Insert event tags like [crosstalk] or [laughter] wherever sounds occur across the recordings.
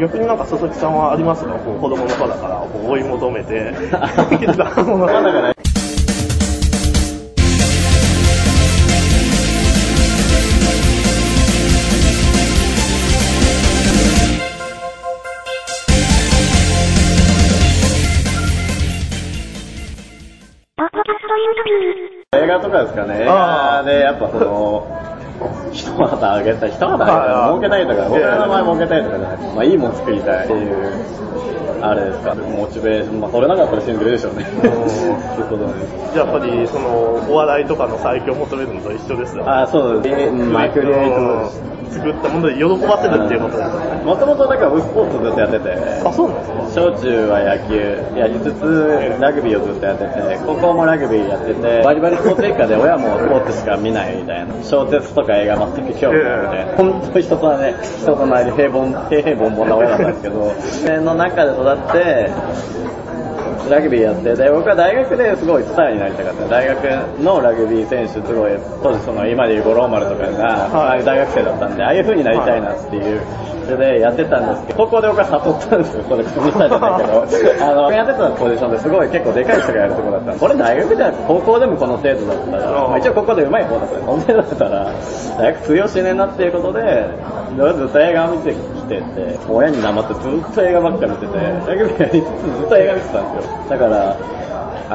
逆になんか佐々木さんはありますか？こう子供の頃だからこう追い求めて。[laughs] 映画とかですかね。映画でやっぱその、一旗あげたい、一旗あげた。い、儲けたいとか、僕の名前儲けたいとかじゃなくて、まあいいもん作りたいっていう、あれですか、モチベーション、まあそれなかったら死んでるでしょうね。[laughs] そういうことね。じゃあやっぱりそのお笑いとかの最強を求めるのと一緒ですよね。あ、そうです。マイクリエイト作ったもので喜ばせるっていうことですよね。もともとだから僕スポーツずっとやってて、あそうなんですか。小中は野球やりつつ、ラグビーをずっとやってて、高校もラグビーやってて、バリバリスポーツ一家で親もスポーツしか見ないみたいな、小説とか映画全く興味ないみたいな、本当に人とはね、人となり平凡、平平凡凡な親だったんですけど、[laughs] それの中で育って、ラグビーやって、で、僕は大学ですごいスターになりたかった。大学のラグビー選手、すごい、当時その今でいう五郎丸とかが、ああい。う大学生だったんで、ああいう風になりたいなっていう、それでやってたんですけど、高校で僕は誘ったんですよ、それ、見たじゃないけど、[laughs] あの、やってたポジションですごい結構でかい人がやるとこだった。これ大学じゃなくて高校でもこの程度だったら、まあ一応高校で上手い方だったんで、この程度だったら、大学通用しねえなっていうことで、ずっと映画を見て来てて、親に黙ってずっと映画ばっか見てて、ラグビーやりつつずっと映画見てたんですよ。だから、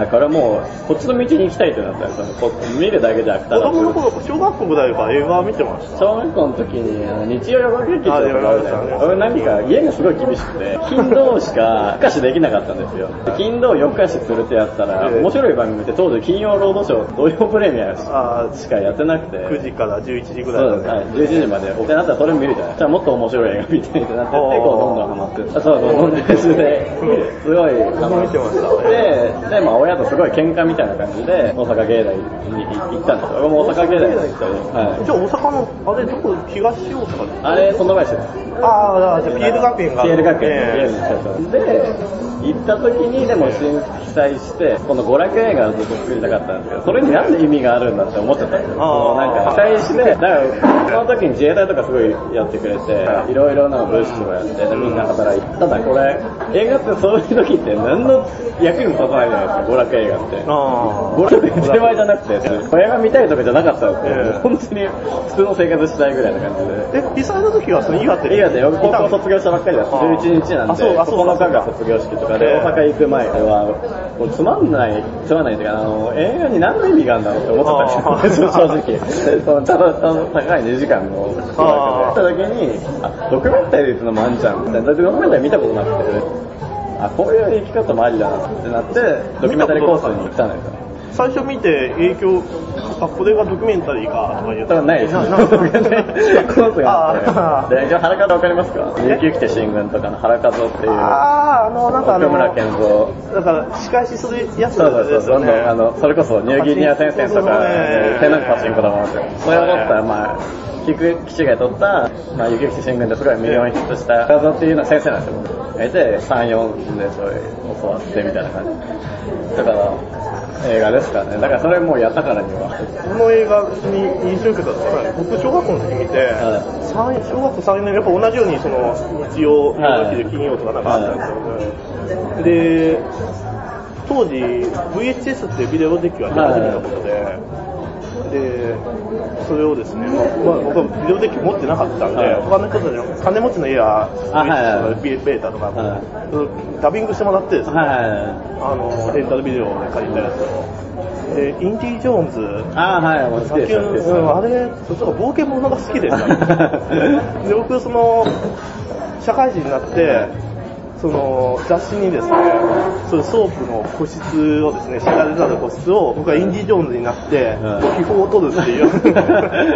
あ、これはもう、こっちの道に行きたいってなったんですよ。こ見るだけじゃなくて、子供の頃小学校ぐらいから映画見てました？小学校の時に、あの日曜洋画劇場とかあるじゃない俺何か家がすごい厳しくて、[laughs] 金土しか夜更かしできなかったんですよ。金土夜更かしするってやったら、ええ面白い番組って当時金曜ロードショー、土曜プレミアあしかやってなくて。9時から11時ぐらいそうです、はい。11時まで。ってなったらそれ見るじゃないじゃあもっと面白い映画見たいってなってこうどんどんハマってった。そう、どんどん [laughs] すごい見てましたで、で、まあ親とすごい喧嘩みたいな感じで、大阪芸大に行ったんですよ。僕も大阪芸大に行ったはい。じゃあ大阪のあれどこ東大阪ですあれ、その林です。ああじゃあピエール学園がピエール学園のピエールえに行ったで、行った時にでも震災して、この娯楽映画をずっと作りたかったんですけど、それになんで意味があるんだって思っちゃったんですよ。なんか被災して、だからその時に自衛隊とかすごいやってくれて、いろいろな物資とかやって、でみんな働いて。ただこれ、映画ってそういう時って何の役にも立たないじゃないですか、娯楽映画って。あ娯楽当たり前じゃなくて、映画見たいとかじゃなかったんで本当に普通の生活したいぐらいな感じで。え被災の時はその岩手いやで、僕高校卒業したばっかりだった。あー11日なんで、あそうあそう9日が卒業式とかで、ええ大阪行く前は、もうつまんない、つまんないっていうか、あの、映画に何の意味があるんだろうって思ってたんですよ、正直。そのただ、ただ高い2時間の宿あー泊で。行った時に、あ、ドキュメンタリーってのもあんじゃん、みたいな。ドキュメンタリー見たことなくて、あ、こういう生き方もありだなってなって、ドキュメンタリーコースに行ったんですよ。最初見て影響あこれがドキュメンタリーかとか言っ多分 [laughs] ないです。ななコースがああって。で、一応原風わかりますか？琉球来て新軍とかの原風っていう。あああのなんかあの奥村健三。だから仕返しするやつそうそうそう、どんどん、あの、それこそニューギニア戦線とか、そうそうね手なんかパチンコだもんですよ。それを撮った、まあ、菊基地が撮った、まあ、雪基地新軍ですごいミリオンヒットした画像っていうのは先生なんですよ、僕。いて、3、4でそれ教わってみたいな感じ。だから、映画ですからね。だからそれもうやったからには。この映画に印象を受けたのは僕小学校の時見て、三小学校3年やっぱ同じようにその日曜、はい日金曜とかなんかあったんですよ、で当時 VHS っていうビデオデッキが出始めたことで、でそれをですね、まあ、僕はビデオデッキ持ってなかったんで、はい他の人たちの金持ちの家はあはいベータとか、はダビングしてもらってですね、はい。あのレンタルビデオで借りたやつを。で、インディ・ジョーンズああ、はい、あれ、ちょっと冒険者が好きで。[laughs] で、僕、その、社会人になって、その雑誌にですね、そういうソープの個室をですね、知られざる個室を、僕はインディ・ジョーンズになって、うん。秘宝を取るっていう、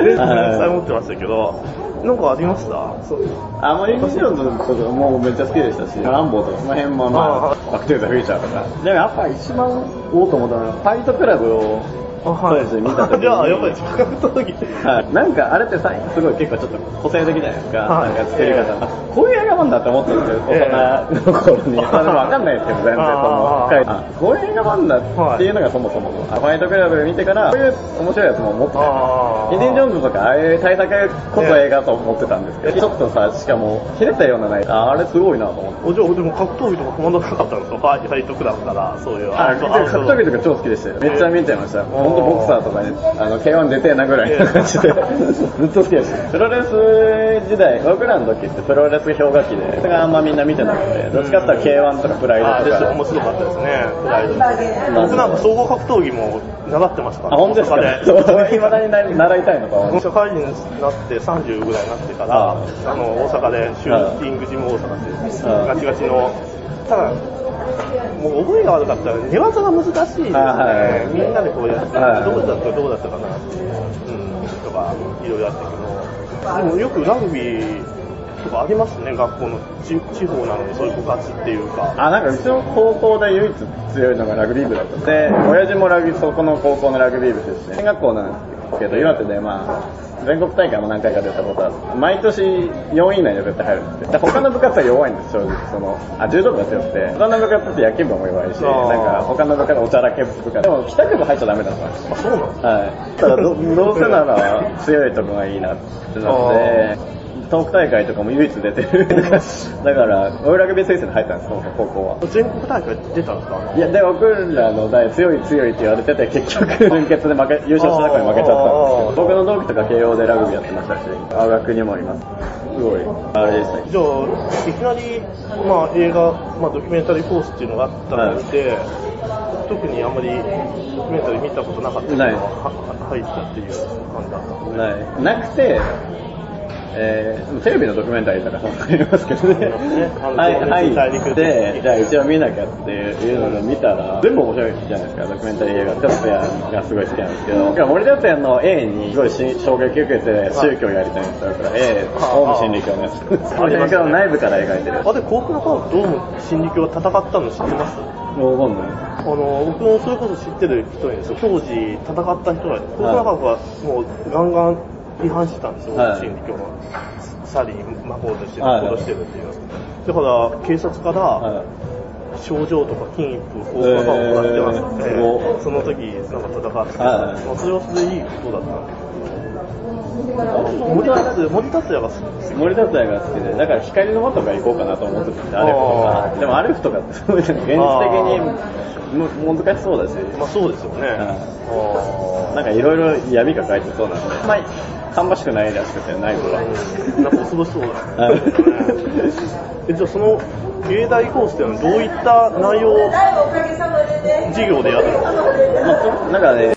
連載持ってましたけど、なんかありました？そう。あ、もうインディ・ジョーンズとかもめっちゃ好きでしたし、ランボーとかその辺もまああ、バックトゥーザフューチャーとか。でもやっぱ一番おうと思ったのは、ファイトクラブをあはい当時見た時に。じゃあ、やっぱり中学の時。はい。なんかあれってさ、すごい結構ちょっと個性的じゃないですか。はいなんか作り方、あこういう映画なんだって思ったんですよ、ええ大人の頃に。ま [laughs] あでもわかんないですけど、全然そのこういう映画なんだっていうのがそもそもの。あファイトクラブ見てから、こういう面白いやつも思ってた。あーインディ・ジョーンズとか、ああいう対策こそ映画と思ってたんですけど、ちょっとさ、しかも、ひねったようなない、ああれすごいなと思って。おじゃあ、でも格闘技とか止まんなかったんですか？ファイトクラブから、そういう。あ、格闘技とか超好きでしたよ。めっちゃ見ちゃいました。本当ボクサーとかに、あの、K1 出てえなぐらいの感じで、ずっと好きでした。プロレス時代、僕らの時ってプロレス氷河期で、それがあんまみんな見てなくて、どっちかって言ったら K1 とかプライドとか。面白かったですね、プライド。僕なんか総合格闘技も習ってましたから。あ、本当ですか？大阪そう、で未だにな習いたいのか？な。[laughs] 社会人になって30ぐらいになってから、ああの、大阪でシューティングジム大阪っていう、ガチガチの、ただ、もう覚えが悪かったら寝技が難しいですね。みんなでこうやって、はいどこだったかどうだったかなっていう、うん、とか、いろいろあったけど、でもよくラグビーとかありますね、学校の地地方なのにそういう部活っていうか。あ、なんかうちの高校で唯一強いのがラグビー部だった。で、親父もラグビー、そこの高校のラグビー部出身。進学校なんですけど、岩手でまあ、全国大会も何回か出たことある。毎年4位以内には絶対入るんですよ。で他の部活は弱いんです、正直。その、あ、柔道部が強くて、他の部活って野球部も弱いし、なんか他の部活おちゃらけ部とか。でも帰宅部入っちゃダメだったんですよ。あ、そうなんはい。ただど、どうせなら強いとこがいいなってなって、東北大会とかも唯一出てる。だから、俺ラグビー推薦で入ったんです、高校は。全国大会出たんですか？いや、で、僕らの代強い強いって言われてて、結局、[laughs] 準決で負け、優勝した中に負けちゃったんですけど、僕の同期とか慶応でラグビーやってましたし、青学にもいます。すごい、あれでしたじゃあ、いきなり、まあ、映画、まあ、ドキュメンタリーコースっていうのがあったので、特にあんまりドキュメンタリー見たことなかったないはは入ったっていう感じだったんですね。ない。なくて、えー、テレビのドキュメンタリーとかそうなりますけどね。あのはい、情熱大陸入って、じゃあ一応見なきゃっていうのを見たら、全部面白いじゃないですか、ドキュメンタリー映画。達也がすごい好きなんですけど、森達也の A にすごいし衝撃受けて宗教やりたいんですよ。だから A、オウム真理教のやつ。それの内部から描いてる。あ、で、幸福の科学ドーム真理教は戦ったの知ってます？わかんない。あの、僕もそれこそ知ってる人にですよ、当時戦った人が、幸福の科学はもうガンガン批判してたんですよ、はい。真理教の。サリー、魔法としてはい。殺してるっていう。だから、警察から、は症状とか筋肉を効果感をもらってますので、えーその時なんか戦って、はい。まあ、それはそれでいいことだった。んです森達森達也が好きい。森達也が好きで、だから光の輪とか行こうかなと思ってたんで、アレフとか。でもアレフとかって現実的にむ難しそうだし、まあそうですよね。あなんかいろいろ闇が書いてそうなんで、まあ、芳しくないらしくて、内部は。ーなんか恐ろしそうだはいね。えじゃあその芸大コースっていうのはどういった内容を授業でやるの？まあなんかね、